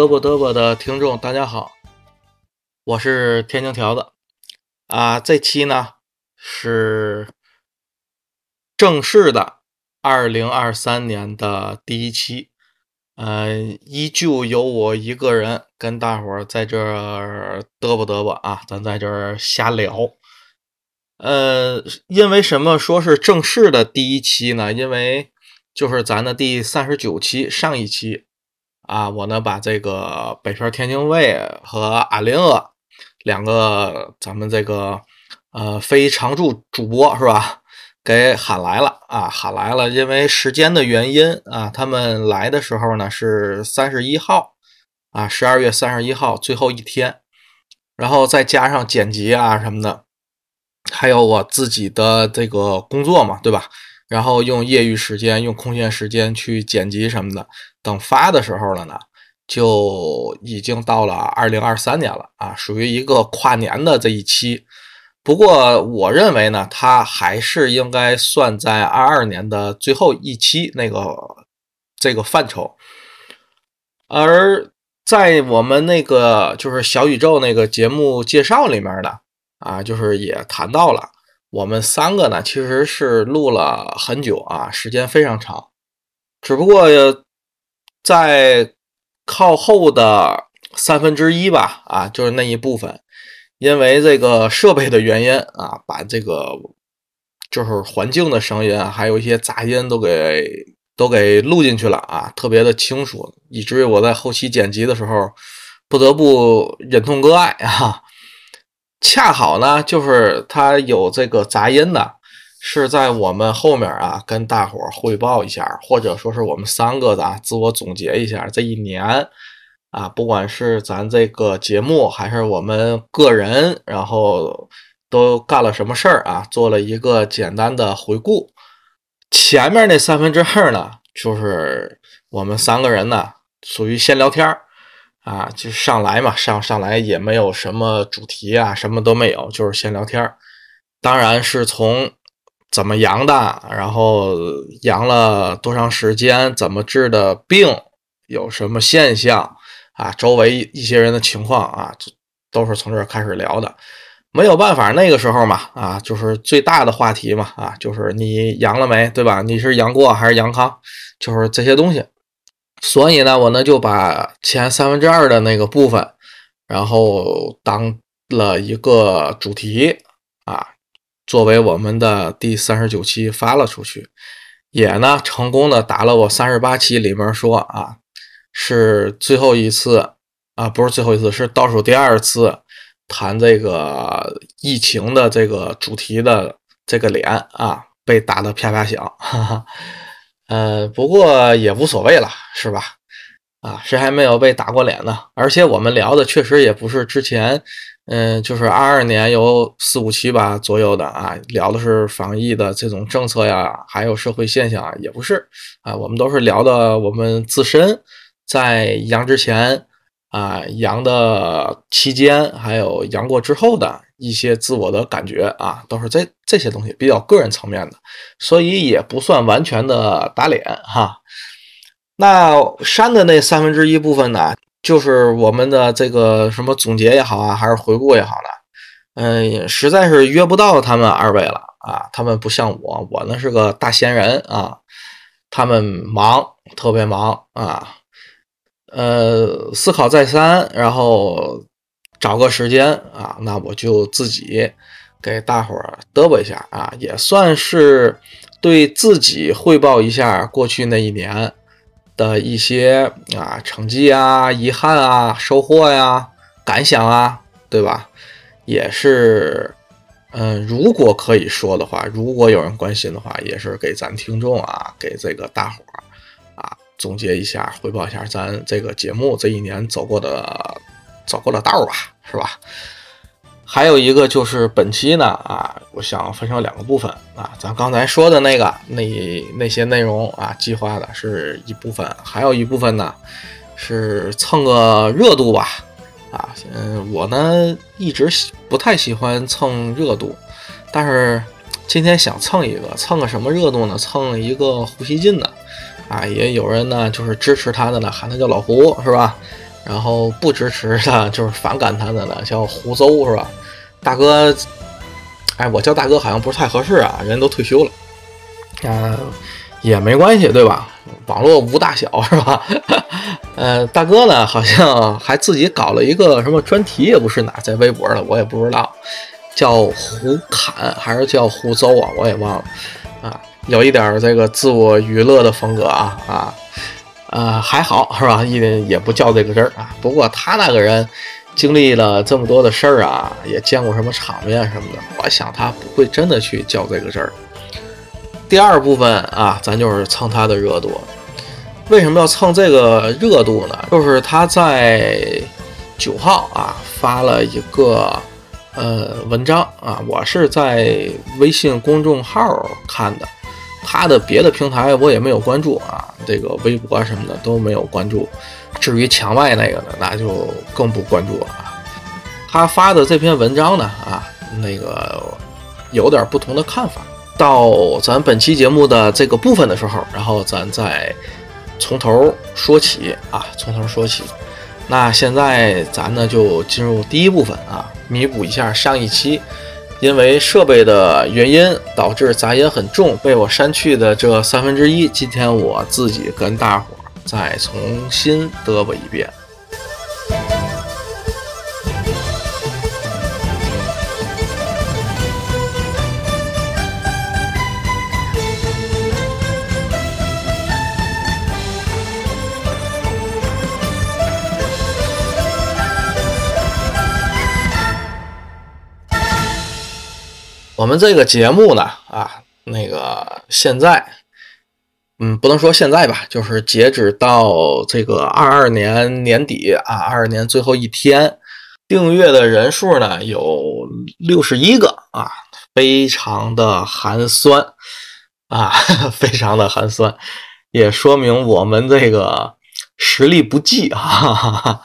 嘚啵嘚啵的听众，大家好，我是天津条子啊。这期呢是正式的二零二三年的第一期，呃，依旧由我一个人跟大伙儿在这儿嘚啵嘚啵啊，咱在这儿瞎聊。呃，因为什么说是正式的第一期呢？因为就是咱的第三十九期上一期。啊，我呢把这个北漂天津卫和阿林阿两个咱们这个呃非常驻主播是吧，给喊来了啊，喊来了，因为时间的原因啊，他们来的时候呢是三十一号啊，十二月三十一号最后一天，然后再加上剪辑啊什么的，还有我自己的这个工作嘛，对吧？然后用业余时间、用空闲时间去剪辑什么的，等发的时候了呢，就已经到了二零二三年了啊，属于一个跨年的这一期。不过我认为呢，它还是应该算在二二年的最后一期那个这个范畴。而在我们那个就是小宇宙那个节目介绍里面的啊，就是也谈到了。我们三个呢，其实是录了很久啊，时间非常长。只不过在靠后的三分之一吧，啊，就是那一部分，因为这个设备的原因啊，把这个就是环境的声音，还有一些杂音都给都给录进去了啊，特别的清楚，以至于我在后期剪辑的时候不得不忍痛割爱啊。恰好呢，就是它有这个杂音的，是在我们后面啊，跟大伙儿汇报一下，或者说是我们三个的自我总结一下这一年啊，不管是咱这个节目还是我们个人，然后都干了什么事儿啊，做了一个简单的回顾。前面那三分之二呢，就是我们三个人呢，属于先聊天儿。啊，就上来嘛，上上来也没有什么主题啊，什么都没有，就是先聊天儿当然是从怎么阳的，然后阳了多长时间，怎么治的病，有什么现象啊，周围一些人的情况啊，都是从这儿开始聊的。没有办法，那个时候嘛，啊，就是最大的话题嘛，啊，就是你阳了没，对吧？你是阳过还是阳康？就是这些东西。所以呢，我呢就把前三分之二的那个部分，然后当了一个主题，作为我们的第三十九期发了出去，也呢成功的打了我三十八期里面说啊，是最后一次啊，不是最后一次，是倒数第二次谈这个疫情的这个主题的这个脸啊，被打得啪啪响，哈哈。呃，不过也无所谓了，是吧？啊，谁还没有被打过脸呢？而且我们聊的确实也不是之前，嗯，就是二二年有四五期吧左右的啊，聊的是防疫的这种政策呀，还有社会现象啊，也不是啊，我们都是聊的我们自身在阳之前啊，阳的期间，还有阳过之后的。一些自我的感觉啊，都是这这些东西比较个人层面的，所以也不算完全的打脸哈。那删的那三分之一部分呢，就是我们的这个什么总结也好啊，还是回顾也好呢，嗯，实在是约不到他们二位了啊。他们不像我，我呢是个大闲人啊，他们忙，特别忙啊。呃，思考再三，然后。找个时间啊，那我就自己给大伙儿嘚啵一下啊，也算是对自己汇报一下过去那一年的一些啊成绩啊、遗憾啊、收获呀、感想啊，对吧？也是，嗯，如果可以说的话，如果有人关心的话，也是给咱听众啊，给这个大伙儿啊总结一下，汇报一下咱这个节目这一年走过的。走过的道儿吧，是吧？还有一个就是本期呢，啊，我想分成两个部分啊。咱刚才说的那个那那些内容啊，计划的是一部分，还有一部分呢是蹭个热度吧，啊，嗯，我呢一直不太喜欢蹭热度，但是今天想蹭一个，蹭个什么热度呢？蹭一个胡锡进的啊，也有人呢就是支持他的呢，喊他叫老胡，是吧？然后不支持的，就是反感他的呢，叫胡诌，是吧？大哥，哎，我叫大哥好像不是太合适啊，人都退休了，啊，也没关系，对吧？网络无大小，是吧？呃，大哥呢，好像还自己搞了一个什么专题，也不是哪在微博的，我也不知道，叫胡侃还是叫胡诌啊，我也忘了啊，有一点这个自我娱乐的风格啊啊。呃，还好是吧？也也不较这个真儿啊。不过他那个人经历了这么多的事儿啊，也见过什么场面什么的，我想他不会真的去较这个真儿。第二部分啊，咱就是蹭他的热度。为什么要蹭这个热度呢？就是他在九号啊发了一个呃文章啊，我是在微信公众号看的。他的别的平台我也没有关注啊，这个微博什么的都没有关注。至于墙外那个呢，那就更不关注了。他发的这篇文章呢，啊，那个有点不同的看法。到咱本期节目的这个部分的时候，然后咱再从头说起啊，从头说起。那现在咱呢就进入第一部分啊，弥补一下上一期。因为设备的原因，导致杂音很重，被我删去的这三分之一，今天我自己跟大伙再重新嘚啵一遍。我们这个节目呢，啊，那个现在，嗯，不能说现在吧，就是截止到这个二二年年底啊，二二年最后一天，订阅的人数呢有六十一个啊，非常的寒酸啊，非常的寒酸，也说明我们这个。实力不济啊，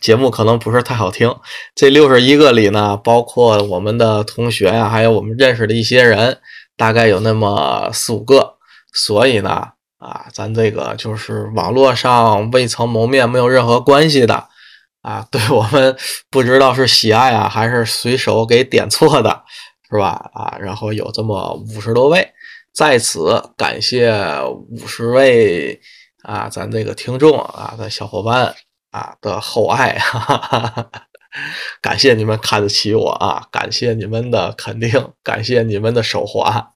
节目可能不是太好听。这六十一个里呢，包括我们的同学呀，还有我们认识的一些人，大概有那么四五个。所以呢，啊，咱这个就是网络上未曾谋面、没有任何关系的啊，对我们不知道是喜爱啊，还是随手给点错的，是吧？啊，然后有这么五十多位，在此感谢五十位。啊，咱这个听众啊，的小伙伴啊的厚爱，哈哈哈，感谢你们看得起我啊，感谢你们的肯定，感谢你们的手滑，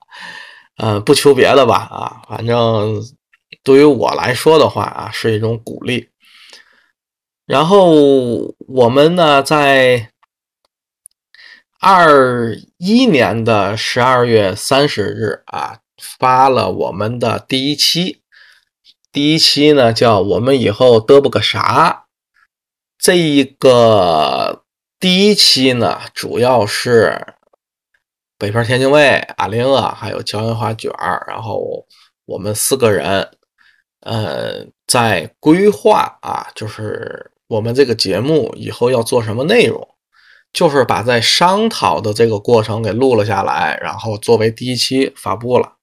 嗯，不求别的吧啊，反正对于我来说的话啊，是一种鼓励。然后我们呢，在二一年的十二月三十日啊，发了我们的第一期。第一期呢，叫我们以后嘚啵个啥？这一个第一期呢，主要是北漂天津卫、阿玲啊，还有焦艳华卷儿，然后我们四个人，呃，在规划啊，就是我们这个节目以后要做什么内容，就是把在商讨的这个过程给录了下来，然后作为第一期发布了。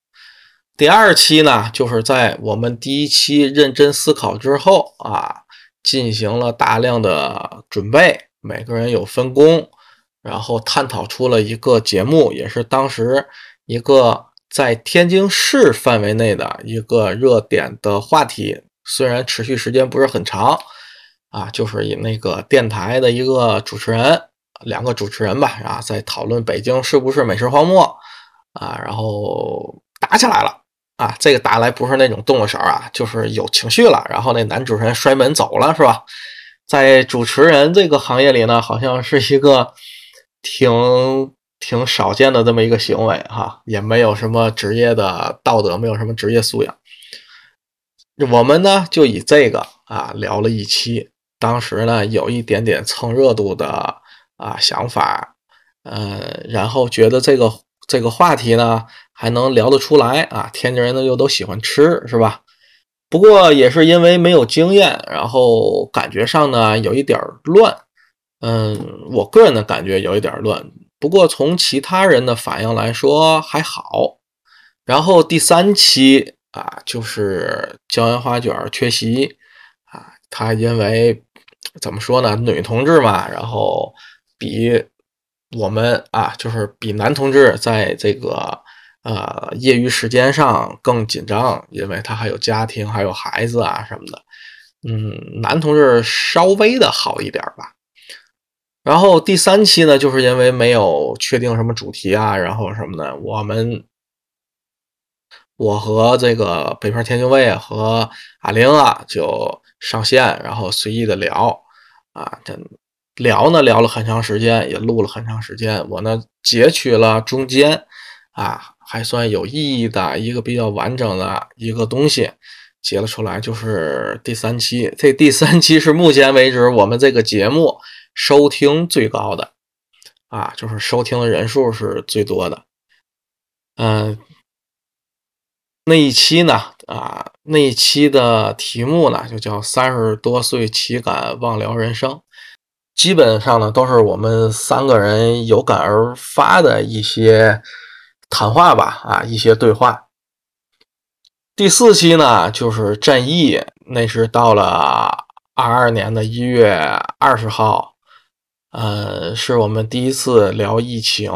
第二期呢，就是在我们第一期认真思考之后啊，进行了大量的准备，每个人有分工，然后探讨出了一个节目，也是当时一个在天津市范围内的一个热点的话题。虽然持续时间不是很长啊，就是以那个电台的一个主持人，两个主持人吧，然后在讨论北京是不是美食荒漠啊，然后打起来了。啊，这个打来不是那种动了手啊，就是有情绪了。然后那男主持人摔门走了，是吧？在主持人这个行业里呢，好像是一个挺挺少见的这么一个行为哈，也没有什么职业的道德，没有什么职业素养。我们呢就以这个啊聊了一期，当时呢有一点点蹭热度的啊想法，呃，然后觉得这个这个话题呢。还能聊得出来啊！天津人呢又都喜欢吃，是吧？不过也是因为没有经验，然后感觉上呢有一点乱。嗯，我个人的感觉有一点乱。不过从其他人的反应来说还好。然后第三期啊，就是椒盐花卷缺席啊。他因为怎么说呢，女同志嘛，然后比我们啊，就是比男同志在这个呃业余时间上更紧张，因为他还有家庭，还有孩子啊什么的。嗯，男同志稍微的好一点吧。然后第三期呢，就是因为没有确定什么主题啊，然后什么的，我们我和这个北漂天津卫和阿玲啊就上线，然后随意的聊啊，这聊呢聊了很长时间，也录了很长时间。我呢截取了中间啊还算有意义的一个比较完整的一个东西。截了出来，就是第三期。这第三期是目前为止我们这个节目收听最高的啊，就是收听的人数是最多的。嗯，那一期呢，啊，那一期的题目呢，就叫“三十多岁岂敢忘聊人生”。基本上呢，都是我们三个人有感而发的一些谈话吧，啊，一些对话。第四期呢，就是战役，那是到了二二年的一月二十号，呃，是我们第一次聊疫情。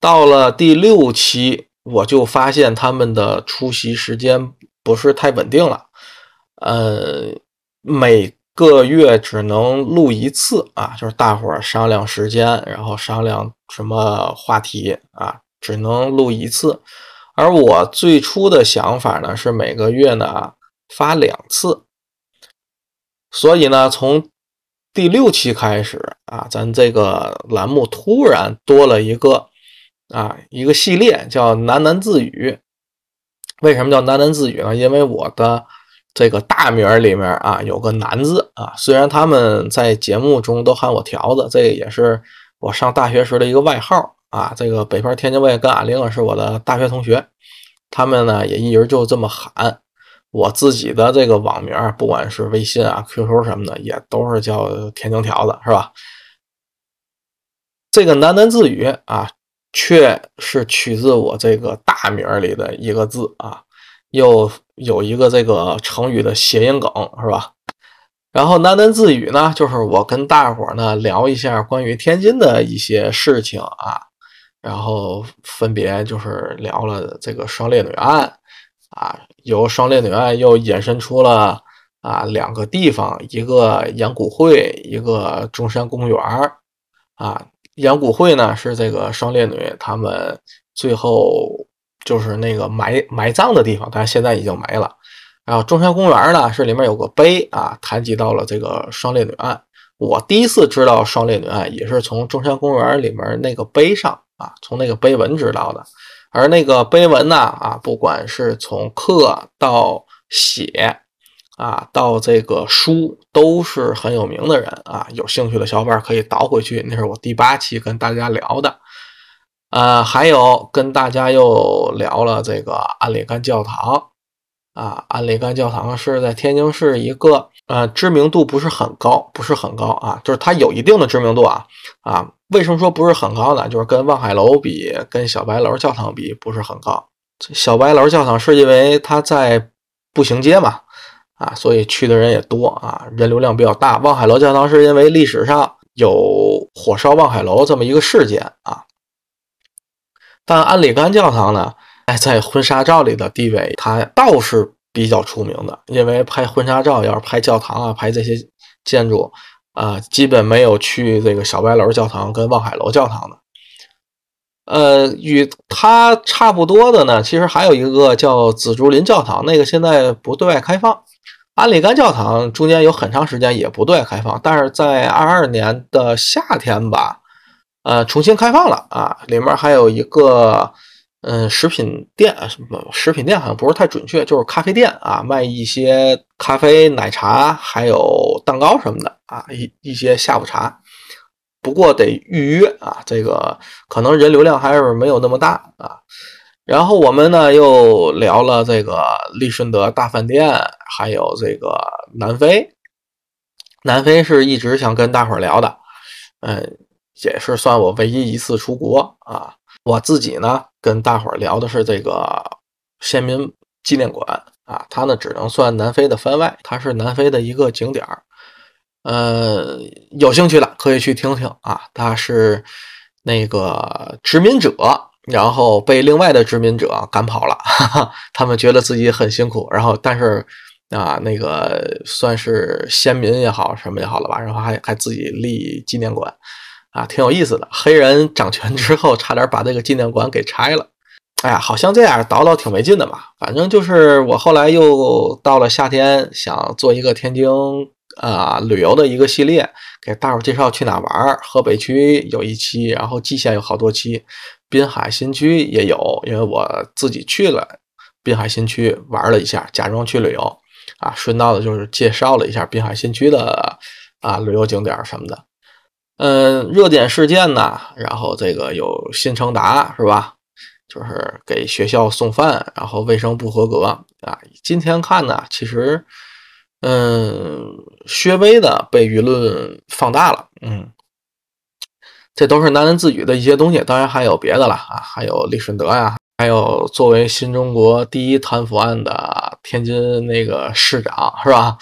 到了第六期，我就发现他们的出席时间不是太稳定了，呃，每个月只能录一次啊，就是大伙儿商量时间，然后商量什么话题啊，只能录一次。而我最初的想法呢，是每个月呢发两次，所以呢，从第六期开始啊，咱这个栏目突然多了一个啊一个系列，叫喃喃自语。为什么叫喃喃自语呢？因为我的这个大名里面啊有个“喃”字啊，虽然他们在节目中都喊我条子，这也是我上大学时的一个外号。啊，这个北方天津卫跟阿玲是我的大学同学，他们呢也一直就这么喊。我自己的这个网名，不管是微信啊、QQ 什么的，也都是叫天津条子，是吧？这个喃喃自语啊，却是取自我这个大名里的一个字啊，又有一个这个成语的谐音梗，是吧？然后喃喃自语呢，就是我跟大伙呢聊一下关于天津的一些事情啊。然后分别就是聊了这个双烈女案，啊，由双烈女案又延伸出了啊两个地方，一个阳谷会，一个中山公园儿，啊，阳谷会呢是这个双烈女他们最后就是那个埋埋葬的地方，但是现在已经没了。然后中山公园呢是里面有个碑啊，谈及到了这个双烈女案。我第一次知道双烈女案也是从中山公园里面那个碑上。啊，从那个碑文知道的，而那个碑文呢，啊，不管是从刻到写，啊，到这个书，都是很有名的人啊。有兴趣的小伙伴可以倒回去，那是我第八期跟大家聊的。呃，还有跟大家又聊了这个安里干教堂。啊，安里干教堂是在天津市一个呃知名度不是很高，不是很高啊，就是它有一定的知名度啊啊。为什么说不是很高呢？就是跟望海楼比，跟小白楼教堂比不是很高。小白楼教堂是因为它在步行街嘛，啊，所以去的人也多啊，人流量比较大。望海楼教堂是因为历史上有火烧望海楼这么一个事件啊。但安里干教堂呢，哎，在婚纱照里的地位，它倒是比较出名的，因为拍婚纱照要是拍教堂啊，拍这些建筑。啊，基本没有去这个小白楼教堂跟望海楼教堂的。呃，与它差不多的呢，其实还有一个叫紫竹林教堂，那个现在不对外开放。安里干教堂中间有很长时间也不对外开放，但是在二二年的夏天吧，呃，重新开放了啊，里面还有一个。嗯，食品店啊什么？食品店好像不是太准确，就是咖啡店啊，卖一些咖啡、奶茶，还有蛋糕什么的啊，一一些下午茶。不过得预约啊，这个可能人流量还是没有那么大啊。然后我们呢又聊了这个利顺德大饭店，还有这个南非。南非是一直想跟大伙聊的，嗯，也是算我唯一一次出国啊。我自己呢，跟大伙儿聊的是这个先民纪念馆啊，它呢只能算南非的番外，它是南非的一个景点儿。呃，有兴趣的可以去听听啊，它是那个殖民者，然后被另外的殖民者赶跑了，哈哈，他们觉得自己很辛苦，然后但是啊，那个算是先民也好，什么也好了吧，然后还还自己立纪念馆啊，挺有意思的。黑人掌权之后，差点把这个纪念馆给拆了。哎呀，好像这样叨叨挺没劲的嘛。反正就是我后来又到了夏天，想做一个天津啊旅游的一个系列，给大伙介绍去哪玩。河北区有一期，然后蓟县有好多期，滨海新区也有，因为我自己去了滨海新区玩了一下，假装去旅游啊，顺道的就是介绍了一下滨海新区的啊旅游景点什么的。嗯，热点事件呢，然后这个有新成达是吧？就是给学校送饭，然后卫生不合格啊！今天看呢，其实，嗯，薛微的被舆论放大了，嗯，这都是喃喃自语的一些东西，当然还有别的了啊，还有李顺德呀，还有作为新中国第一贪腐案的天津那个市长是吧？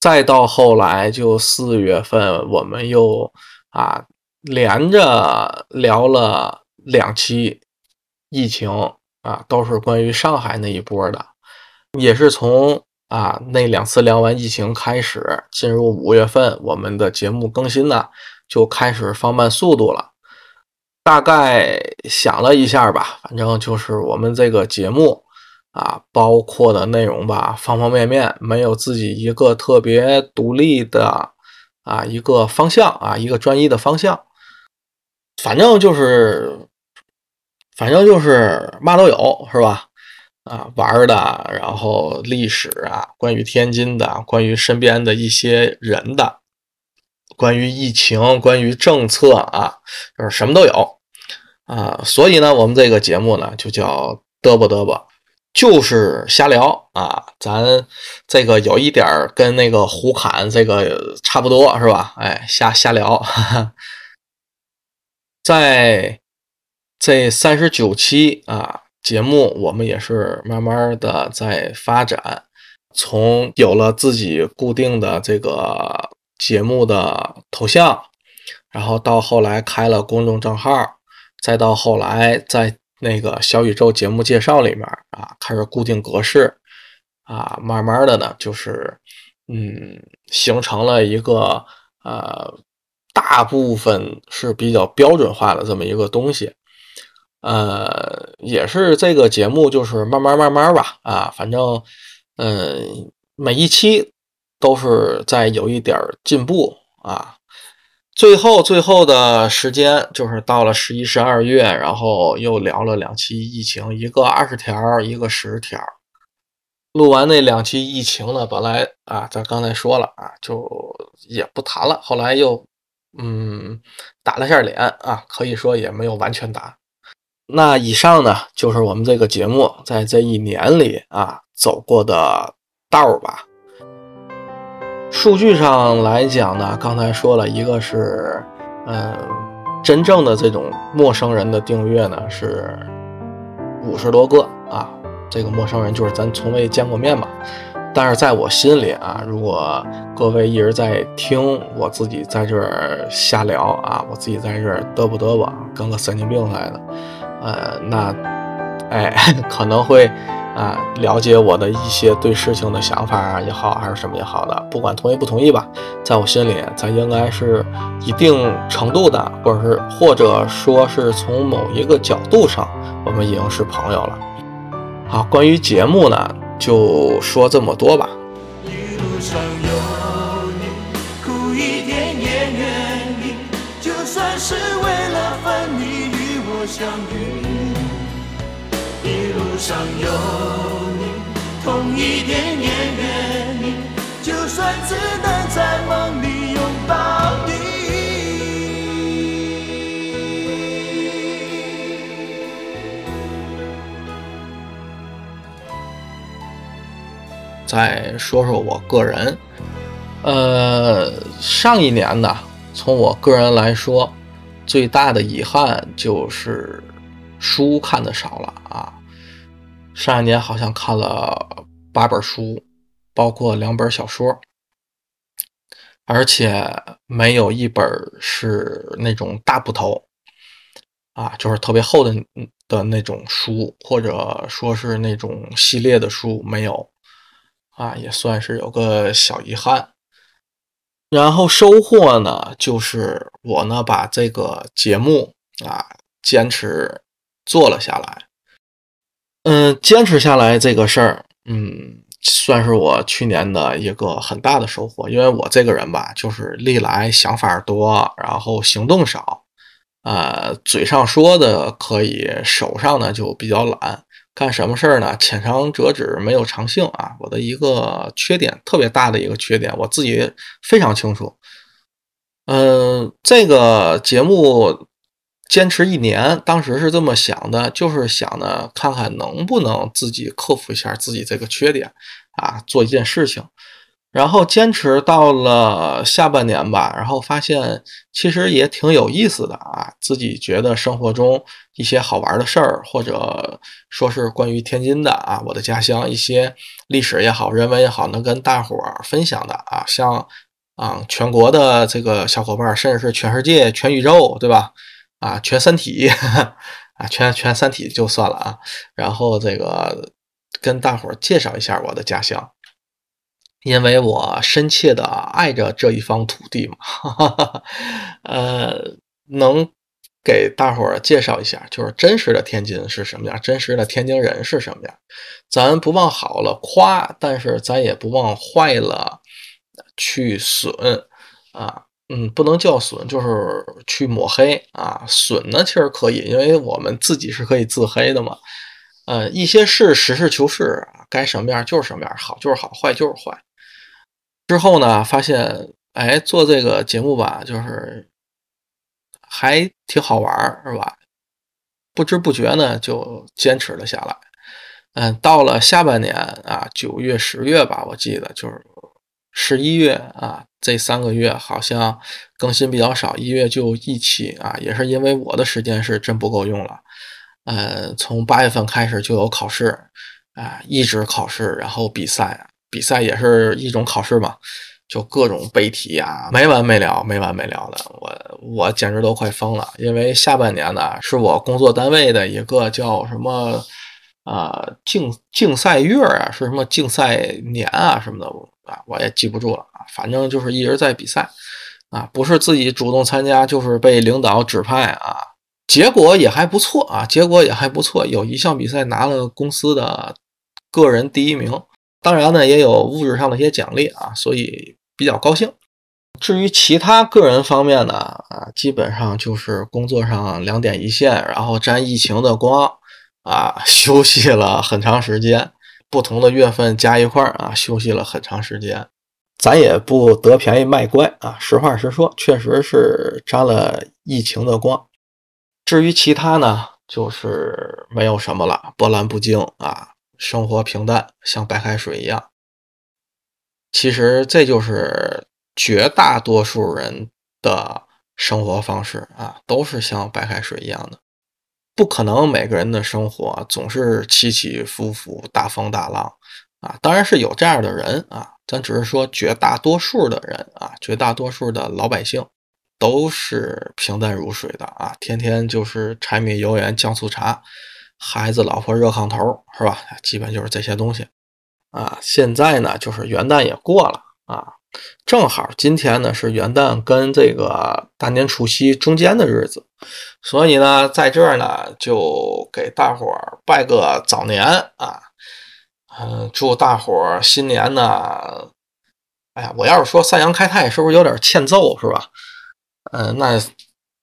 再到后来就四月份，我们又啊连着聊了。两期疫情啊，都是关于上海那一波的，也是从啊那两次聊完疫情开始，进入五月份，我们的节目更新呢就开始放慢速度了。大概想了一下吧，反正就是我们这个节目啊，包括的内容吧，方方面面没有自己一个特别独立的啊一个方向啊一个专一的方向，反正就是。反正就是嘛都有，是吧？啊，玩的，然后历史啊，关于天津的，关于身边的一些人的，关于疫情，关于政策啊，就是什么都有啊。所以呢，我们这个节目呢，就叫嘚啵嘚啵，就是瞎聊啊。咱这个有一点跟那个胡侃这个差不多，是吧？哎，瞎瞎聊，在。这三十九期啊节目，我们也是慢慢的在发展，从有了自己固定的这个节目的头像，然后到后来开了公众账号，再到后来在那个小宇宙节目介绍里面啊开始固定格式啊，慢慢的呢就是嗯形成了一个呃大部分是比较标准化的这么一个东西。呃，也是这个节目，就是慢慢慢慢吧，啊，反正，嗯，每一期都是在有一点进步啊。最后最后的时间就是到了十一、十二月，然后又聊了两期疫情，一个二十条，一个十条。录完那两期疫情呢，本来啊，咱刚才说了啊，就也不谈了。后来又嗯打了下脸啊，可以说也没有完全打。那以上呢，就是我们这个节目在这一年里啊走过的道儿吧。数据上来讲呢，刚才说了一个是，嗯，真正的这种陌生人的订阅呢是五十多个啊。这个陌生人就是咱从未见过面嘛。但是在我心里啊，如果各位一直在听我自己在这儿瞎聊啊，我自己在这儿嘚啵嘚啵，跟个神经病似的。呃，那，哎，可能会啊，了解我的一些对事情的想法啊也好，还是什么也好的，不管同意不同意吧，在我心里，咱应该是一定程度的，或者是或者说是从某一个角度上，我们已经是朋友了。好，关于节目呢，就说这么多吧。一路上有你，苦一点也愿意，就算是为了分离与我相遇。上有你，痛一点也愿意，就算只能在梦里拥抱你。再说说我个人，呃，上一年呢，从我个人来说，最大的遗憾就是书看的少了啊。上一年好像看了八本书，包括两本小说，而且没有一本是那种大部头啊，就是特别厚的的那种书，或者说是那种系列的书没有啊，也算是有个小遗憾。然后收获呢，就是我呢把这个节目啊坚持做了下来。嗯，坚持下来这个事儿，嗯，算是我去年的一个很大的收获。因为我这个人吧，就是历来想法多，然后行动少，呃，嘴上说的可以，手上呢就比较懒。干什么事儿呢？浅尝辄止，没有长性啊！我的一个缺点，特别大的一个缺点，我自己非常清楚。嗯，这个节目坚持一年，当时是这么想的，就是想呢，看看能不能自己克服一下自己这个缺点啊，做一件事情。然后坚持到了下半年吧，然后发现其实也挺有意思的啊，自己觉得生活中一些好玩的事儿，或者说是关于天津的啊，我的家乡一些历史也好，人文也好，能跟大伙儿分享的啊，像啊全国的这个小伙伴，甚至是全世界、全宇宙，对吧？啊，全三体 啊，全全三体就算了啊，然后这个跟大伙儿介绍一下我的家乡。因为我深切的爱着这一方土地嘛，哈 哈呃，能给大伙儿介绍一下，就是真实的天津是什么样，真实的天津人是什么样。咱不往好了夸，但是咱也不往坏了去损啊，嗯，不能叫损，就是去抹黑啊。损呢，其实可以，因为我们自己是可以自黑的嘛。呃，一些事实事求是，该什么样就是什么样，好就是好，坏就是坏。之后呢，发现哎，做这个节目吧，就是还挺好玩是吧？不知不觉呢，就坚持了下来。嗯，到了下半年啊，九月、十月吧，我记得就是十一月啊，这三个月好像更新比较少，一月就一期啊，也是因为我的时间是真不够用了。嗯，从八月份开始就有考试啊，一直考试，然后比赛。比赛也是一种考试嘛，就各种背题呀，没完没了，没完没了的。我我简直都快疯了，因为下半年呢是我工作单位的一个叫什么啊竞竞赛月啊，是什么竞赛年啊什么的啊，我也记不住了啊。反正就是一直在比赛啊，不是自己主动参加，就是被领导指派啊。结果也还不错啊，结果也还不错，有一项比赛拿了公司的个人第一名。当然呢，也有物质上的一些奖励啊，所以比较高兴。至于其他个人方面呢，啊，基本上就是工作上两点一线，然后沾疫情的光，啊，休息了很长时间，不同的月份加一块儿啊，休息了很长时间。咱也不得便宜卖乖啊，实话实说，确实是沾了疫情的光。至于其他呢，就是没有什么了，波澜不惊啊。生活平淡，像白开水一样。其实这就是绝大多数人的生活方式啊，都是像白开水一样的。不可能每个人的生活总是起起伏伏、大风大浪啊。当然是有这样的人啊，咱只是说绝大多数的人啊，绝大多数的老百姓都是平淡如水的啊，天天就是柴米油盐酱醋茶。孩子、老婆、热炕头，是吧？基本就是这些东西啊。现在呢，就是元旦也过了啊，正好今天呢是元旦跟这个大年除夕中间的日子，所以呢，在这儿呢就给大伙儿拜个早年啊，嗯，祝大伙儿新年呢，哎呀，我要是说三阳开泰，是不是有点欠揍，是吧？嗯，那。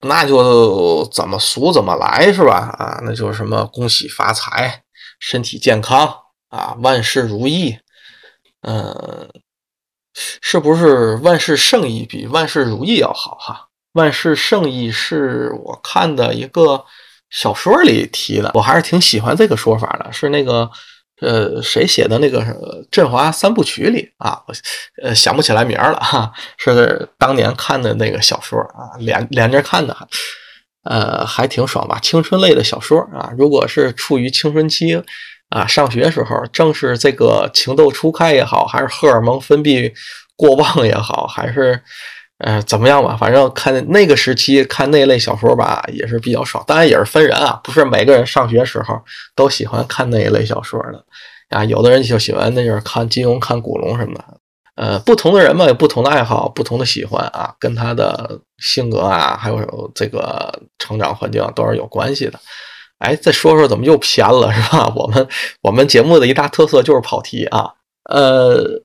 那就怎么俗怎么来是吧？啊，那就是什么恭喜发财、身体健康啊、万事如意。嗯，是不是万事胜意比万事如意要好哈？万事胜意是我看的一个小说里提的，我还是挺喜欢这个说法的，是那个。呃，谁写的那个《振华三部曲》里啊？我呃想不起来名了哈，是当年看的那个小说啊，连连着看的，呃，还挺爽吧？青春类的小说啊，如果是处于青春期啊，上学时候正是这个情窦初开也好，还是荷尔蒙分泌过旺也好，还是呃怎么样吧，反正看那个时期看那类小说吧，也是比较爽。当然也是分人啊，不是每个人上学时候都喜欢看那一类小说的啊。有的人就喜欢那就是看金庸、看古龙什么的。呃，不同的人嘛，有不同的爱好，不同的喜欢啊，跟他的性格啊，还有这个成长环境都是有关系的。哎，再说说怎么又偏了，是吧？我们我们节目的一大特色就是跑题啊。呃，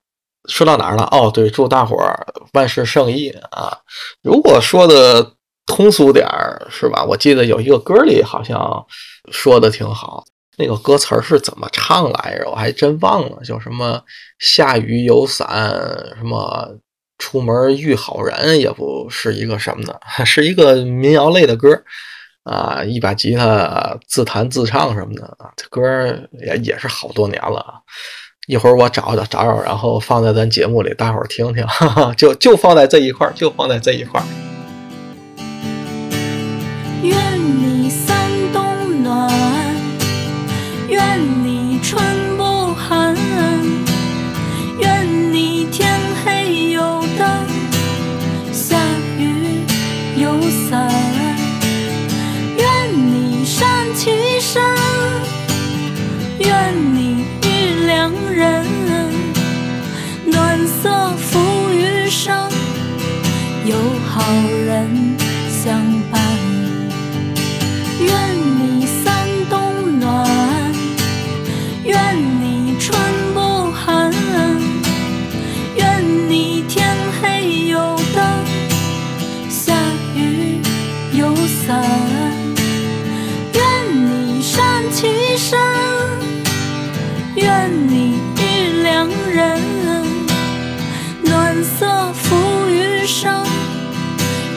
说到哪儿了？哦，对，祝大伙儿万事胜意啊。如果说的通俗点儿，是吧？我记得有一个歌里好像说的挺好，那个歌词是怎么唱来着？我还真忘了，叫什么“下雨有伞”，什么“出门遇好人”，也不是一个什么的，是一个民谣类的歌。啊，一把吉他自弹自唱什么的啊，这歌也也是好多年了啊。一会儿我找找找找，然后放在咱节目里，大伙儿听听，就就放在这一块儿，就放在这一块儿。Dios.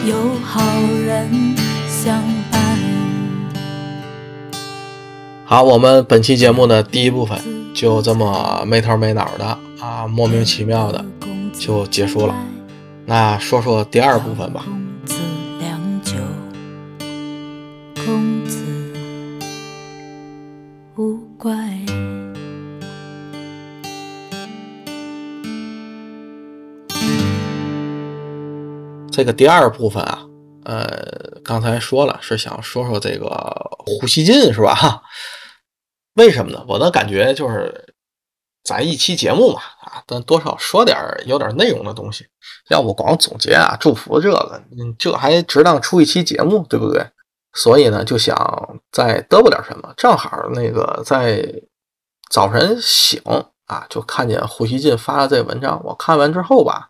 有好人好，我们本期节目的第一部分就这么没头没脑的啊，莫名其妙的就结束了。那说说第二部分吧。这个第二部分啊，呃，刚才说了是想说说这个呼吸进是吧？哈为什么呢？我的感觉就是，咱一期节目嘛，啊，咱多少说点有点内容的东西，要不光总结啊、祝福这个，嗯，这还值当出一期节目，对不对？所以呢，就想再嘚啵点什么。正好那个在早晨醒啊，就看见胡锡进发了这文章，我看完之后吧，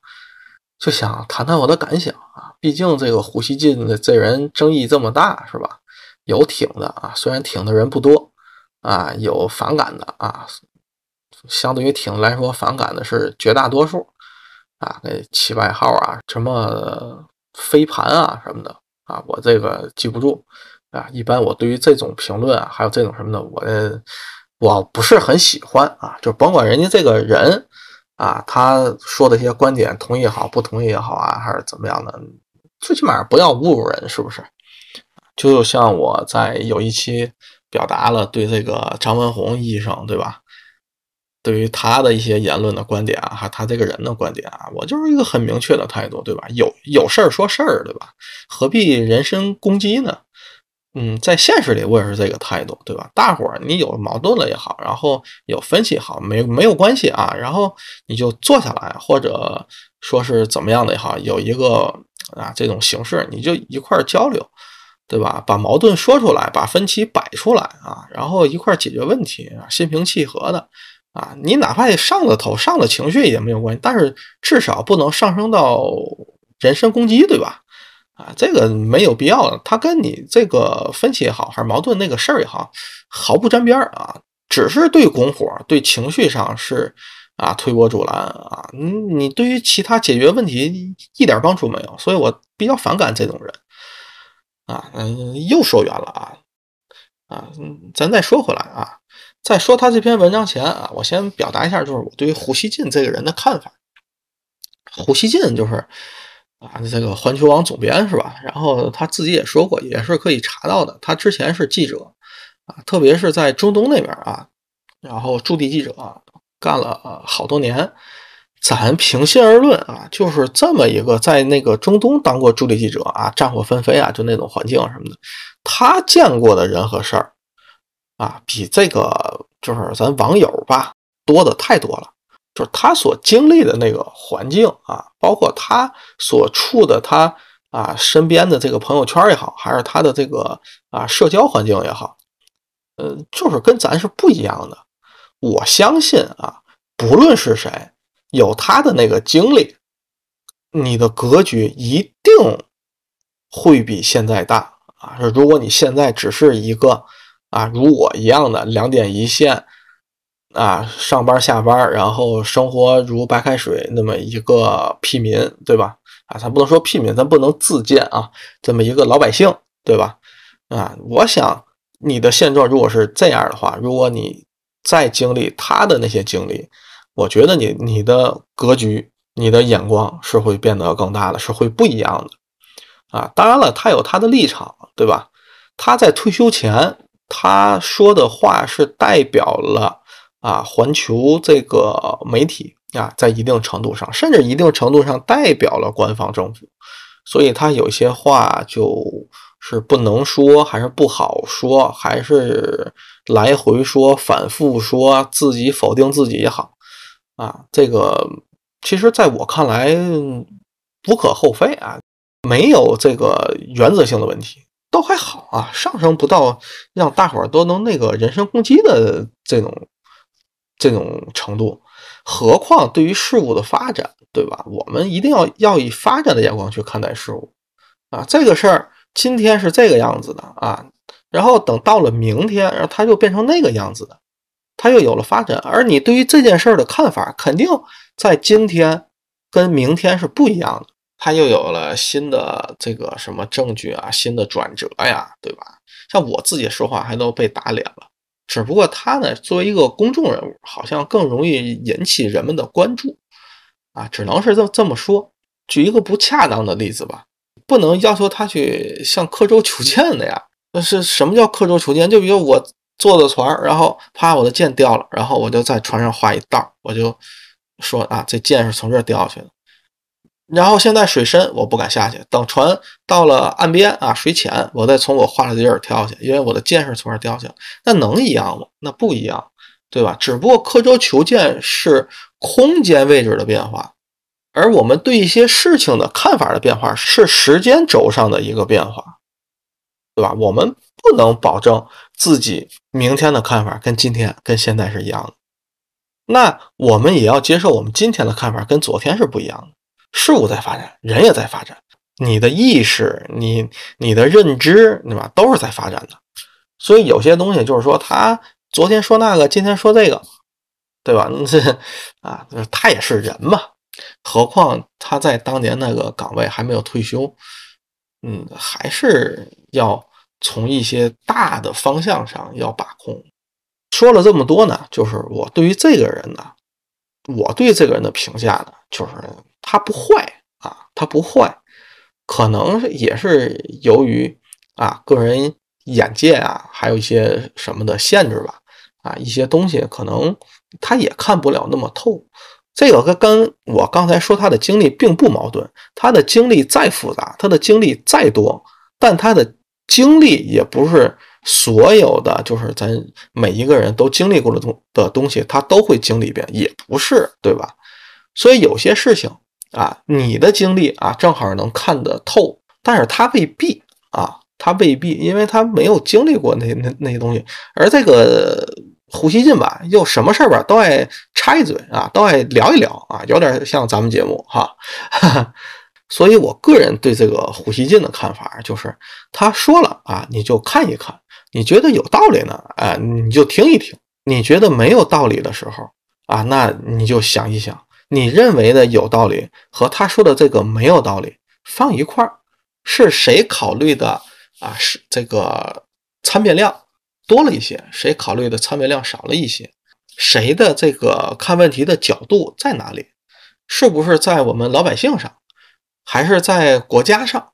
就想谈谈我的感想啊。毕竟这个胡锡进的这人争议这么大，是吧？有挺的啊，虽然挺的人不多。啊，有反感的啊，相对于挺来说，反感的是绝大多数啊。那起外号啊，什么飞盘啊什么的啊，我这个记不住啊。一般我对于这种评论啊，还有这种什么的，我我不是很喜欢啊。就甭管人家这个人啊，他说的一些观点，同意也好，不同意也好啊，还是怎么样的，最起码不要侮辱人，是不是？就像我在有一期。表达了对这个张文宏医生，对吧？对于他的一些言论的观点啊，还他这个人的观点啊，我就是一个很明确的态度，对吧？有有事儿说事儿，对吧？何必人身攻击呢？嗯，在现实里我也是这个态度，对吧？大伙儿你有矛盾了也好，然后有分歧好，没没有关系啊，然后你就坐下来，或者说是怎么样的也好，有一个啊这种形式，你就一块儿交流。对吧？把矛盾说出来，把分歧摆出来啊，然后一块儿解决问题，心平气和的啊。你哪怕上了头、上了情绪也没有关系，但是至少不能上升到人身攻击，对吧？啊，这个没有必要。他跟你这个分歧也好，还是矛盾那个事儿也好，毫不沾边儿啊，只是对拱火、对情绪上是啊推波助澜啊。你你对于其他解决问题一点帮助没有，所以我比较反感这种人。啊，嗯，又说远了啊，啊，咱再说回来啊，在说他这篇文章前啊，我先表达一下，就是我对于胡锡进这个人的看法。胡锡进就是啊，这个环球网总编是吧？然后他自己也说过，也是可以查到的。他之前是记者啊，特别是在中东那边啊，然后驻地记者干了好多年。咱平心而论啊，就是这么一个在那个中东当过驻地记者啊，战火纷飞啊，就那种环境什么的，他见过的人和事儿啊，比这个就是咱网友吧多的太多了。就是他所经历的那个环境啊，包括他所处的他啊身边的这个朋友圈也好，还是他的这个啊社交环境也好，呃，就是跟咱是不一样的。我相信啊，不论是谁。有他的那个经历，你的格局一定会比现在大啊！如果你现在只是一个啊，如我一样的两点一线啊，上班下班，然后生活如白开水那么一个屁民，对吧？啊，咱不能说屁民，咱不能自贱啊，这么一个老百姓，对吧？啊，我想你的现状如果是这样的话，如果你再经历他的那些经历。我觉得你你的格局、你的眼光是会变得更大的，是会不一样的啊！当然了，他有他的立场，对吧？他在退休前他说的话是代表了啊环球这个媒体啊，在一定程度上，甚至一定程度上代表了官方政府，所以他有些话就是不能说，还是不好说，还是来回说、反复说，自己否定自己也好。啊，这个其实在我看来无可厚非啊，没有这个原则性的问题，都还好啊，上升不到让大伙儿都能那个人身攻击的这种这种程度。何况对于事物的发展，对吧？我们一定要要以发展的眼光去看待事物啊。这个事儿今天是这个样子的啊，然后等到了明天，然后它就变成那个样子的。它又有了发展，而你对于这件事儿的看法，肯定在今天跟明天是不一样的。它又有了新的这个什么证据啊，新的转折呀，对吧？像我自己说话还都被打脸了，只不过他呢，作为一个公众人物，好像更容易引起人们的关注啊，只能是这这么说。举一个不恰当的例子吧，不能要求他去像刻舟求剑的呀。那是什么叫刻舟求剑？就比如我。坐的船，然后啪，我的剑掉了，然后我就在船上画一道，我就说啊，这剑是从这儿掉下去的。然后现在水深，我不敢下去。等船到了岸边啊，水浅，我再从我画的地儿跳下去，因为我的剑是从这儿掉下去。那能一样吗？那不一样，对吧？只不过刻舟求剑是空间位置的变化，而我们对一些事情的看法的变化是时间轴上的一个变化，对吧？我们不能保证自己。明天的看法跟今天、跟现在是一样的，那我们也要接受我们今天的看法跟昨天是不一样的。事物在发展，人也在发展，你的意识、你、你的认知，对吧，都是在发展的。所以有些东西就是说，他昨天说那个，今天说这个，对吧？这啊，他也是人嘛。何况他在当年那个岗位还没有退休，嗯，还是要。从一些大的方向上要把控。说了这么多呢，就是我对于这个人呢，我对这个人的评价呢，就是他不坏啊，他不坏，可能也是由于啊个人眼界啊，还有一些什么的限制吧，啊一些东西可能他也看不了那么透。这个跟跟我刚才说他的经历并不矛盾，他的经历再复杂，他的经历再多，但他的。经历也不是所有的，就是咱每一个人都经历过的东的东西，他都会经历一遍，也不是，对吧？所以有些事情啊，你的经历啊，正好能看得透，但是他未必啊，他未必，因为他没有经历过那那那些东西。而这个胡锡进吧，又什么事儿吧，都爱插一嘴啊，都爱聊一聊啊，有点像咱们节目哈。所以，我个人对这个胡锡进的看法就是，他说了啊，你就看一看，你觉得有道理呢，哎，你就听一听；你觉得没有道理的时候啊，那你就想一想，你认为的有道理和他说的这个没有道理放一块儿，是谁考虑的啊？是这个参变量多了一些，谁考虑的参变量少了一些？谁的这个看问题的角度在哪里？是不是在我们老百姓上？还是在国家上，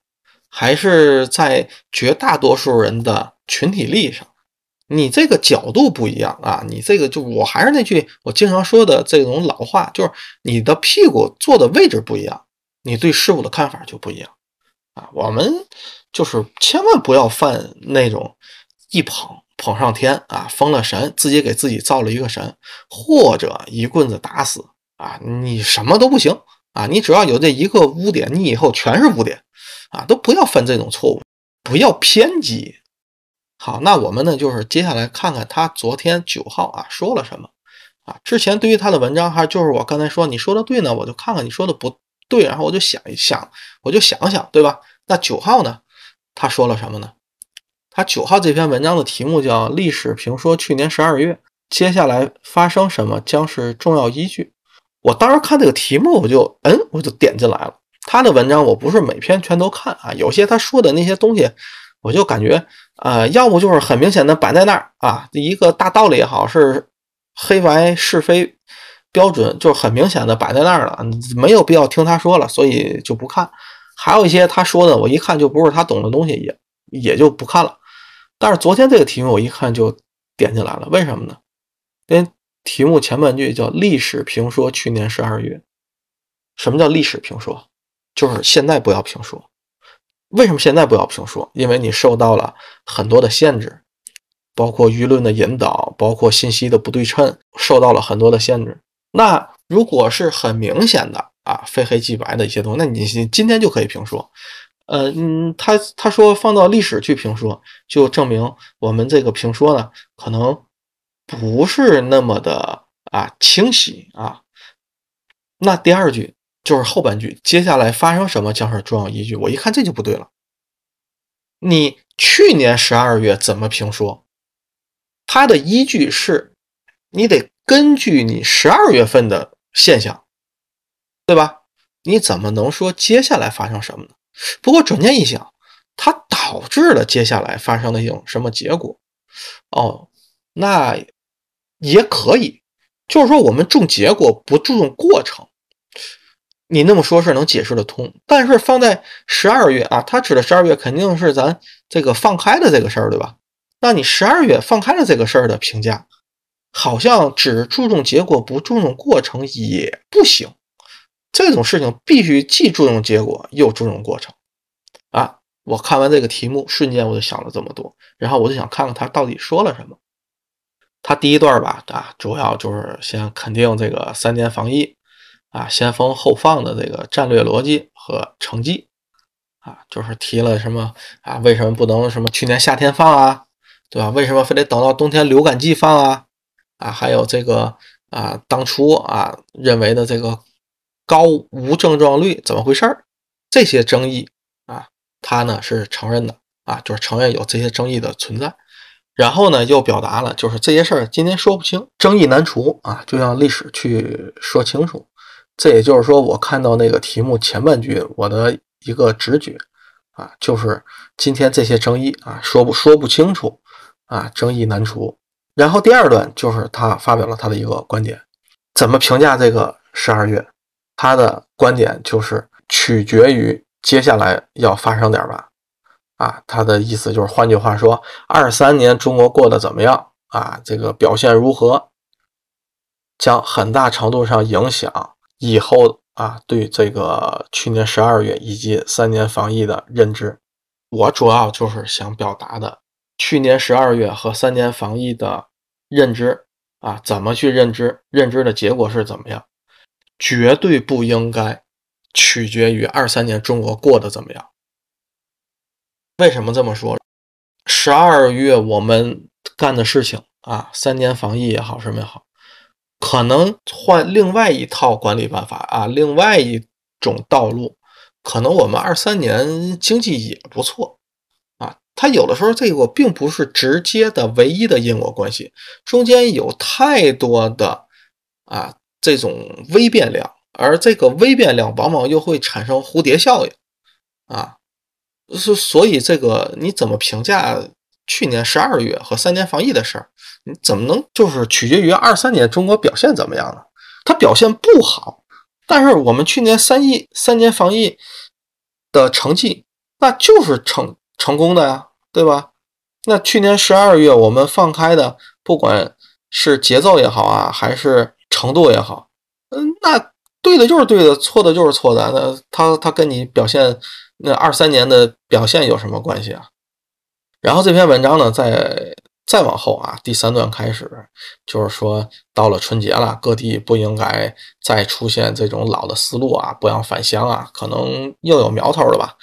还是在绝大多数人的群体利益上，你这个角度不一样啊，你这个就我还是那句我经常说的这种老话，就是你的屁股坐的位置不一样，你对事物的看法就不一样啊。我们就是千万不要犯那种一捧捧上天啊，封了神，自己给自己造了一个神，或者一棍子打死啊，你什么都不行啊，你只要有这一个污点，你以后全是污点啊，都不要犯这种错误，不要偏激。好，那我们呢，就是接下来看看他昨天九号啊说了什么啊？之前对于他的文章，还就是我刚才说你说的对呢，我就看看你说的不对，然后我就想一想，我就想想，对吧？那九号呢，他说了什么呢？他九号这篇文章的题目叫《历史评说去年十二月接下来发生什么将是重要依据》。我当时看这个题目，我就嗯，我就点进来了。他的文章我不是每篇全都看啊，有些他说的那些东西，我就感觉。呃，要不就是很明显的摆在那儿啊，一个大道理也好，是黑白是非标准，就很明显的摆在那儿了，没有必要听他说了，所以就不看。还有一些他说的，我一看就不是他懂的东西，也也就不看了。但是昨天这个题目我一看就点进来了，为什么呢？因为题目前半句叫“历史评说去年十二月”，什么叫历史评说？就是现在不要评说。为什么现在不要评说？因为你受到了很多的限制，包括舆论的引导，包括信息的不对称，受到了很多的限制。那如果是很明显的啊，非黑即白的一些东西，那你今天就可以评说。嗯，他他说放到历史去评说，就证明我们这个评说呢，可能不是那么的啊清晰啊。那第二句。就是后半句，接下来发生什么将是重要依据。我一看这就不对了。你去年十二月怎么评说？它的依据是，你得根据你十二月份的现象，对吧？你怎么能说接下来发生什么呢？不过转念一想，它导致了接下来发生的一种什么结果？哦，那也可以，就是说我们重结果不注重过程。你那么说是能解释得通，但是放在十二月啊，他指的十二月肯定是咱这个放开的这个事儿，对吧？那你十二月放开了这个事儿的评价，好像只注重结果不注重过程也不行。这种事情必须既注重结果又注重过程啊！我看完这个题目，瞬间我就想了这么多，然后我就想看看他到底说了什么。他第一段吧啊，主要就是先肯定这个三年防疫。啊，先封后放的这个战略逻辑和成绩，啊，就是提了什么啊？为什么不能什么去年夏天放啊？对吧？为什么非得等到冬天流感季放啊？啊，还有这个啊，当初啊认为的这个高无症状率怎么回事儿？这些争议啊，他呢是承认的啊，就是承认有这些争议的存在。然后呢，又表达了就是这些事儿今天说不清，争议难除啊，就让历史去说清楚。这也就是说，我看到那个题目前半句，我的一个直觉啊，就是今天这些争议啊，说不说不清楚啊，争议难除。然后第二段就是他发表了他的一个观点，怎么评价这个十二月？他的观点就是取决于接下来要发生点吧。啊，他的意思就是，换句话说，二三年中国过得怎么样啊？这个表现如何，将很大程度上影响。以后啊，对这个去年十二月以及三年防疫的认知，我主要就是想表达的，去年十二月和三年防疫的认知啊，怎么去认知，认知的结果是怎么样，绝对不应该取决于二三年中国过得怎么样。为什么这么说？十二月我们干的事情啊，三年防疫也好，什么也好。可能换另外一套管理办法啊，另外一种道路，可能我们二三年经济也不错啊。它有的时候这个并不是直接的唯一的因果关系，中间有太多的啊这种微变量，而这个微变量往往又会产生蝴蝶效应啊。是所以这个你怎么评价去年十二月和三年防疫的事儿？你怎么能就是取决于二三年中国表现怎么样呢？它表现不好，但是我们去年三一三年防疫的成绩，那就是成成功的呀，对吧？那去年十二月我们放开的，不管是节奏也好啊，还是程度也好，嗯，那对的就是对的，错的就是错的。那他他跟你表现那二三年的表现有什么关系啊？然后这篇文章呢，在再往后啊，第三段开始就是说，到了春节了，各地不应该再出现这种老的思路啊，不要返乡啊，可能又有苗头了吧？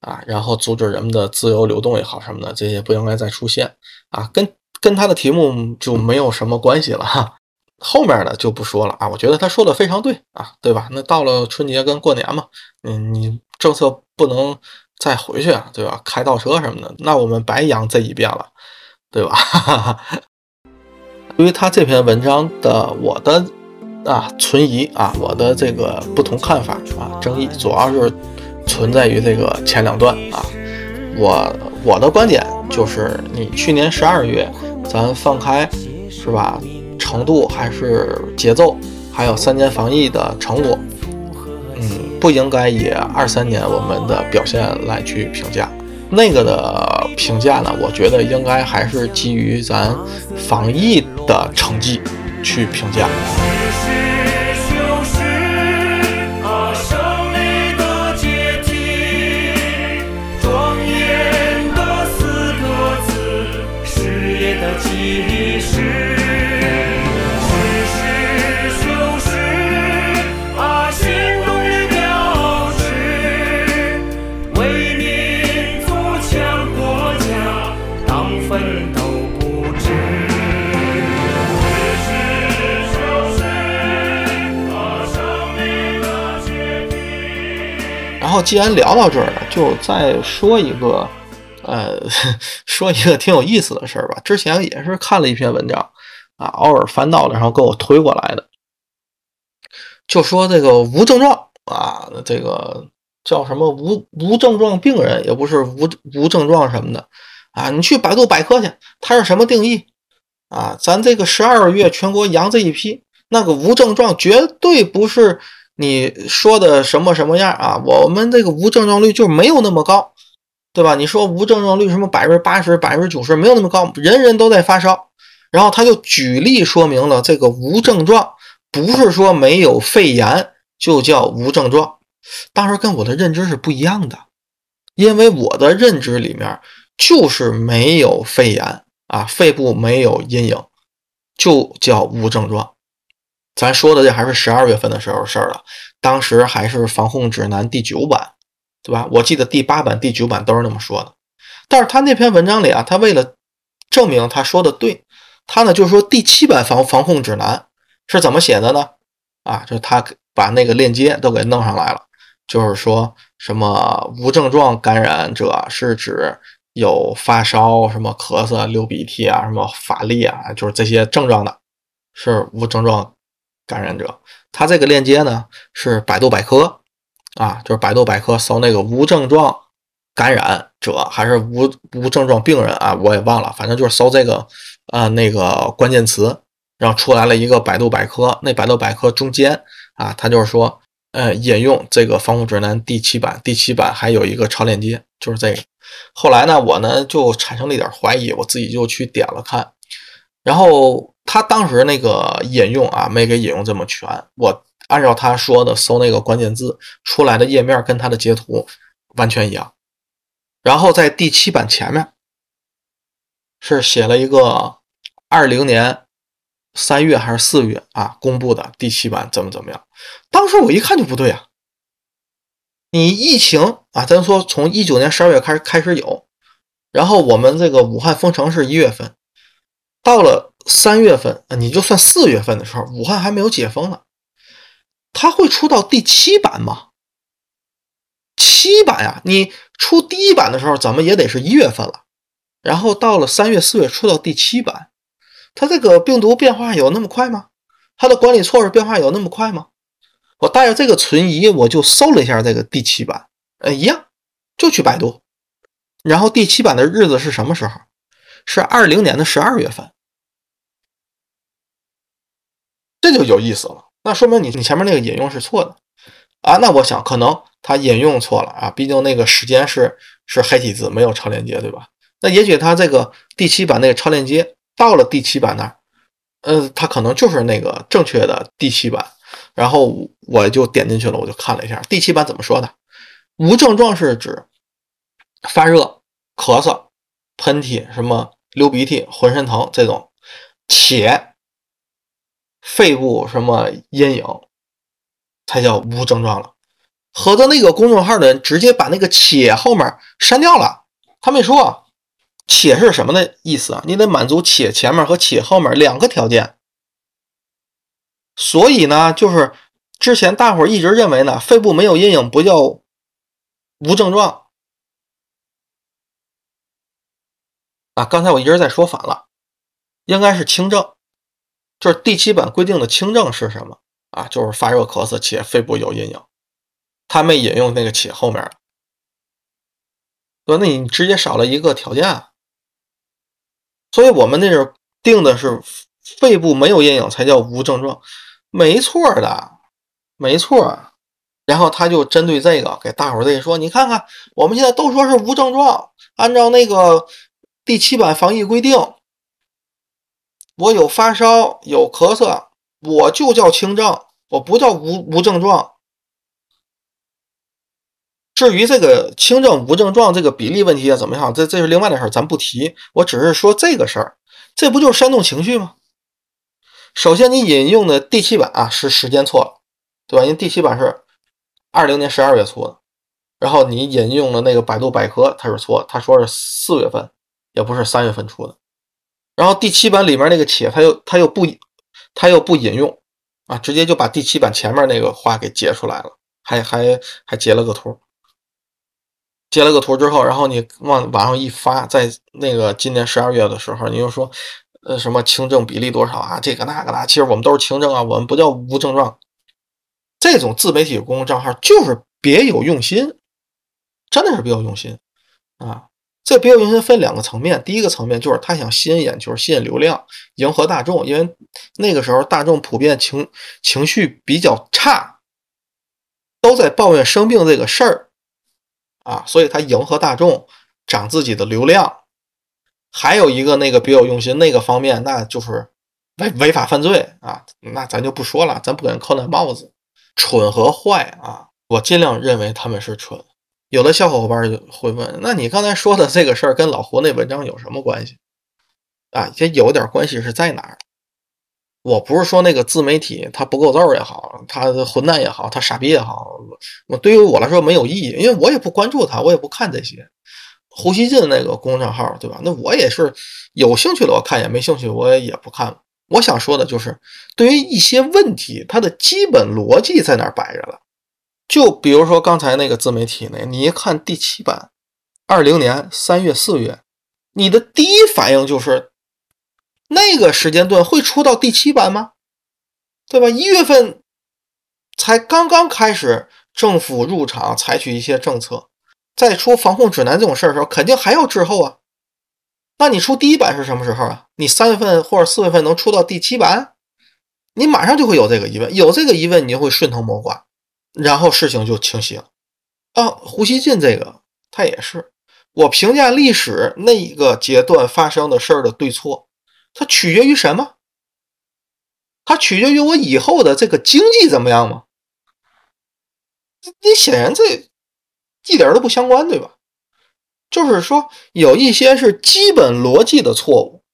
啊，然后阻止人们的自由流动也好什么的，这些不应该再出现啊，跟跟他的题目就没有什么关系了哈。后面的就不说了啊，我觉得他说的非常对啊，对吧？那到了春节跟过年嘛，嗯，你政策不能再回去啊，对吧？开倒车什么的，那我们白养这一遍了，对吧？对于他这篇文章的我的啊存疑啊，我的这个不同看法啊，争议主要是。存在于这个前两段啊，我我的观点就是，你去年十二月咱放开是吧？程度还是节奏，还有三年防疫的成果，嗯，不应该以二三年我们的表现来去评价。那个的评价呢，我觉得应该还是基于咱防疫的成绩去评价。然后，既然聊到这儿了，就再说一个，呃，说一个挺有意思的事儿吧。之前也是看了一篇文章，啊，偶尔翻到了，然后给我推过来的，就说这个无症状啊，这个叫什么无无症状病人，也不是无无症状什么的啊。你去百度百科去，它是什么定义啊？咱这个十二月全国阳这一批，那个无症状绝对不是。你说的什么什么样啊？我们这个无症状率就没有那么高，对吧？你说无症状率什么百分之八十、百分之九十，没有那么高，人人都在发烧。然后他就举例说明了这个无症状，不是说没有肺炎就叫无症状。当时跟我的认知是不一样的，因为我的认知里面就是没有肺炎啊，肺部没有阴影，就叫无症状。咱说的这还是十二月份的时候事儿了，当时还是防控指南第九版，对吧？我记得第八版、第九版都是那么说的。但是他那篇文章里啊，他为了证明他说的对，他呢就是说第七版防防控指南是怎么写的呢？啊，就他把那个链接都给弄上来了，就是说什么无症状感染者是指有发烧、什么咳嗽、流鼻涕啊、什么乏力啊，就是这些症状的，是无症状。感染者，他这个链接呢是百度百科啊，就是百度百科搜那个无症状感染者还是无无症状病人啊，我也忘了，反正就是搜这个啊那个关键词，然后出来了一个百度百科。那百度百科中间啊，他就是说，呃，引用这个防护指南第七版，第七版还有一个超链接，就是这个。后来呢，我呢就产生了一点怀疑，我自己就去点了看，然后。他当时那个引用啊，没给引用这么全。我按照他说的搜那个关键字出来的页面，跟他的截图完全一样。然后在第七版前面是写了一个二零年三月还是四月啊公布的第七版怎么怎么样。当时我一看就不对啊，你疫情啊，咱说从一九年十二月开始开始有，然后我们这个武汉封城是一月份，到了。三月份啊，你就算四月份的时候，武汉还没有解封呢，它会出到第七版吗？七版呀，你出第一版的时候，怎么也得是一月份了，然后到了三月、四月出到第七版，它这个病毒变化有那么快吗？它的管理措施变化有那么快吗？我带着这个存疑，我就搜了一下这个第七版，呃，一样，就去百度，然后第七版的日子是什么时候？是二零年的十二月份。这就有意思了，那说明你你前面那个引用是错的啊。那我想可能他引用错了啊，毕竟那个时间是是黑体字，没有超链接，对吧？那也许他这个第七版那个超链接到了第七版那儿，呃，他可能就是那个正确的第七版。然后我就点进去了，我就看了一下第七版怎么说的。无症状是指发热、咳嗽、喷嚏、什么流鼻涕、浑身疼这种，且肺部什么阴影才叫无症状了。合着那个公众号的人直接把那个“且”后面删掉了，他没说“且”是什么的意思啊？你得满足“且”前面和“且”后面两个条件。所以呢，就是之前大伙一直认为呢，肺部没有阴影不叫无症状啊。刚才我一直在说反了，应该是轻症。就是第七版规定的轻症是什么啊？就是发热、咳嗽且肺部有阴影。他没引用那个“且”后面，说那你直接少了一个条件啊。所以我们那是定的是肺部没有阴影才叫无症状。没错的，没错。然后他就针对这个给大伙儿这说：“你看看，我们现在都说是无症状，按照那个第七版防疫规定，我有发烧、有咳嗽，我就叫轻症，我不叫无无症状。至于这个轻症、无症状这个比例问题啊，怎么样？这这是另外的事儿，咱不提。我只是说这个事儿，这不就是煽动情绪吗？”首先，你引用的第七版啊是时间错了，对吧？因为第七版是二零年十二月出的，然后你引用的那个百度百科它是错，它说是四月份，也不是三月份出的。然后第七版里面那个“且”他又他又不他又不引用啊，直接就把第七版前面那个话给截出来了，还还还截了个图，截了个图之后，然后你往网上一发，在那个今年十二月的时候，你又说。呃，什么轻症比例多少啊？这个那个的，其实我们都是轻症啊，我们不叫无症状。这种自媒体公共账号就是别有用心，真的是别有用心啊！这别有用心分两个层面，第一个层面就是他想吸引眼球、吸引流量、迎合大众，因为那个时候大众普遍情情绪比较差，都在抱怨生病这个事儿啊，所以他迎合大众，涨自己的流量。还有一个那个别有用心那个方面，那就是违违法犯罪啊！那咱就不说了，咱不给人扣那帽子。蠢和坏啊，我尽量认为他们是蠢。有的小伙伴就会问：那你刚才说的这个事儿跟老胡那文章有什么关系啊？这有点关系是在哪儿？我不是说那个自媒体他不够揍也好，他混蛋也好，他傻逼也好，我对于我来说没有意义，因为我也不关注他，我也不看这些。胡锡进那个公众号，对吧？那我也是有兴趣的，我看也没兴趣，我也也不看了。我想说的就是，对于一些问题，它的基本逻辑在那儿摆着了。就比如说刚才那个自媒体那，你一看第七版，二零年三月、四月，你的第一反应就是那个时间段会出到第七版吗？对吧？一月份才刚刚开始，政府入场采取一些政策。再出防控指南这种事儿的时候，肯定还要滞后啊。那你出第一版是什么时候啊？你三月份或者四月份能出到第七版？你马上就会有这个疑问，有这个疑问，你就会顺藤摸瓜，然后事情就清晰了。啊，胡锡进这个他也是，我评价历史那一个阶段发生的事儿的对错，它取决于什么？它取决于我以后的这个经济怎么样吗？你显然这。一点都不相关，对吧？就是说，有一些是基本逻辑的错误，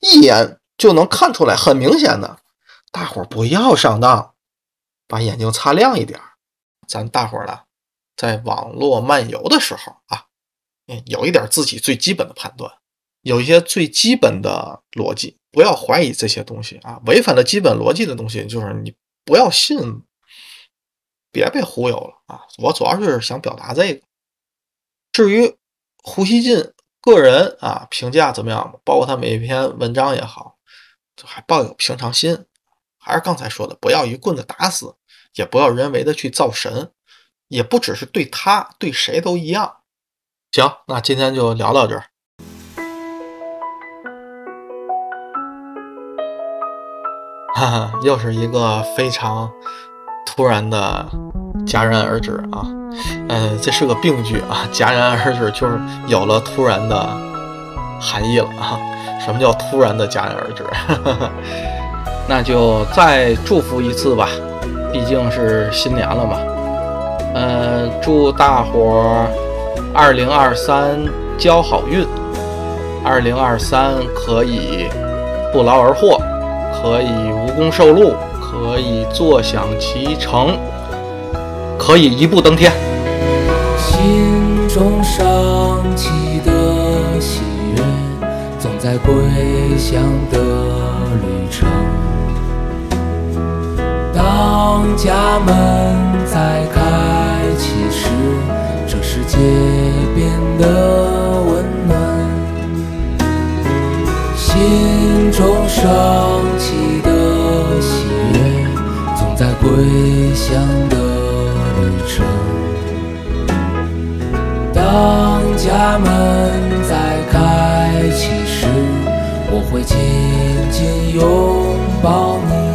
一眼就能看出来，很明显的。大伙儿不要上当，把眼睛擦亮一点。咱大伙儿呢，在网络漫游的时候啊，嗯有一点自己最基本的判断，有一些最基本的逻辑，不要怀疑这些东西啊。违反了基本逻辑的东西，就是你不要信。别被忽悠了啊！我主要就是想表达这个。至于胡锡进个人啊评价怎么样，包括他每一篇文章也好，还抱有平常心。还是刚才说的，不要一棍子打死，也不要人为的去造神，也不只是对他，对谁都一样。行，那今天就聊到这儿。哈哈，又是一个非常。突然的戛然而止啊，呃，这是个病句啊，戛然而止就是有了突然的含义了啊！什么叫突然的戛然而止？那就再祝福一次吧，毕竟是新年了嘛。呃，祝大伙儿二零二三交好运，二零二三可以不劳而获，可以无功受禄，可以坐享其成，可以一步登天。心中升起的喜悦，总在归乡的旅当家门在开启时，这世界变得温暖。心中升起的喜悦，总在归乡的旅程。当家门在开启时，我会紧紧拥抱你。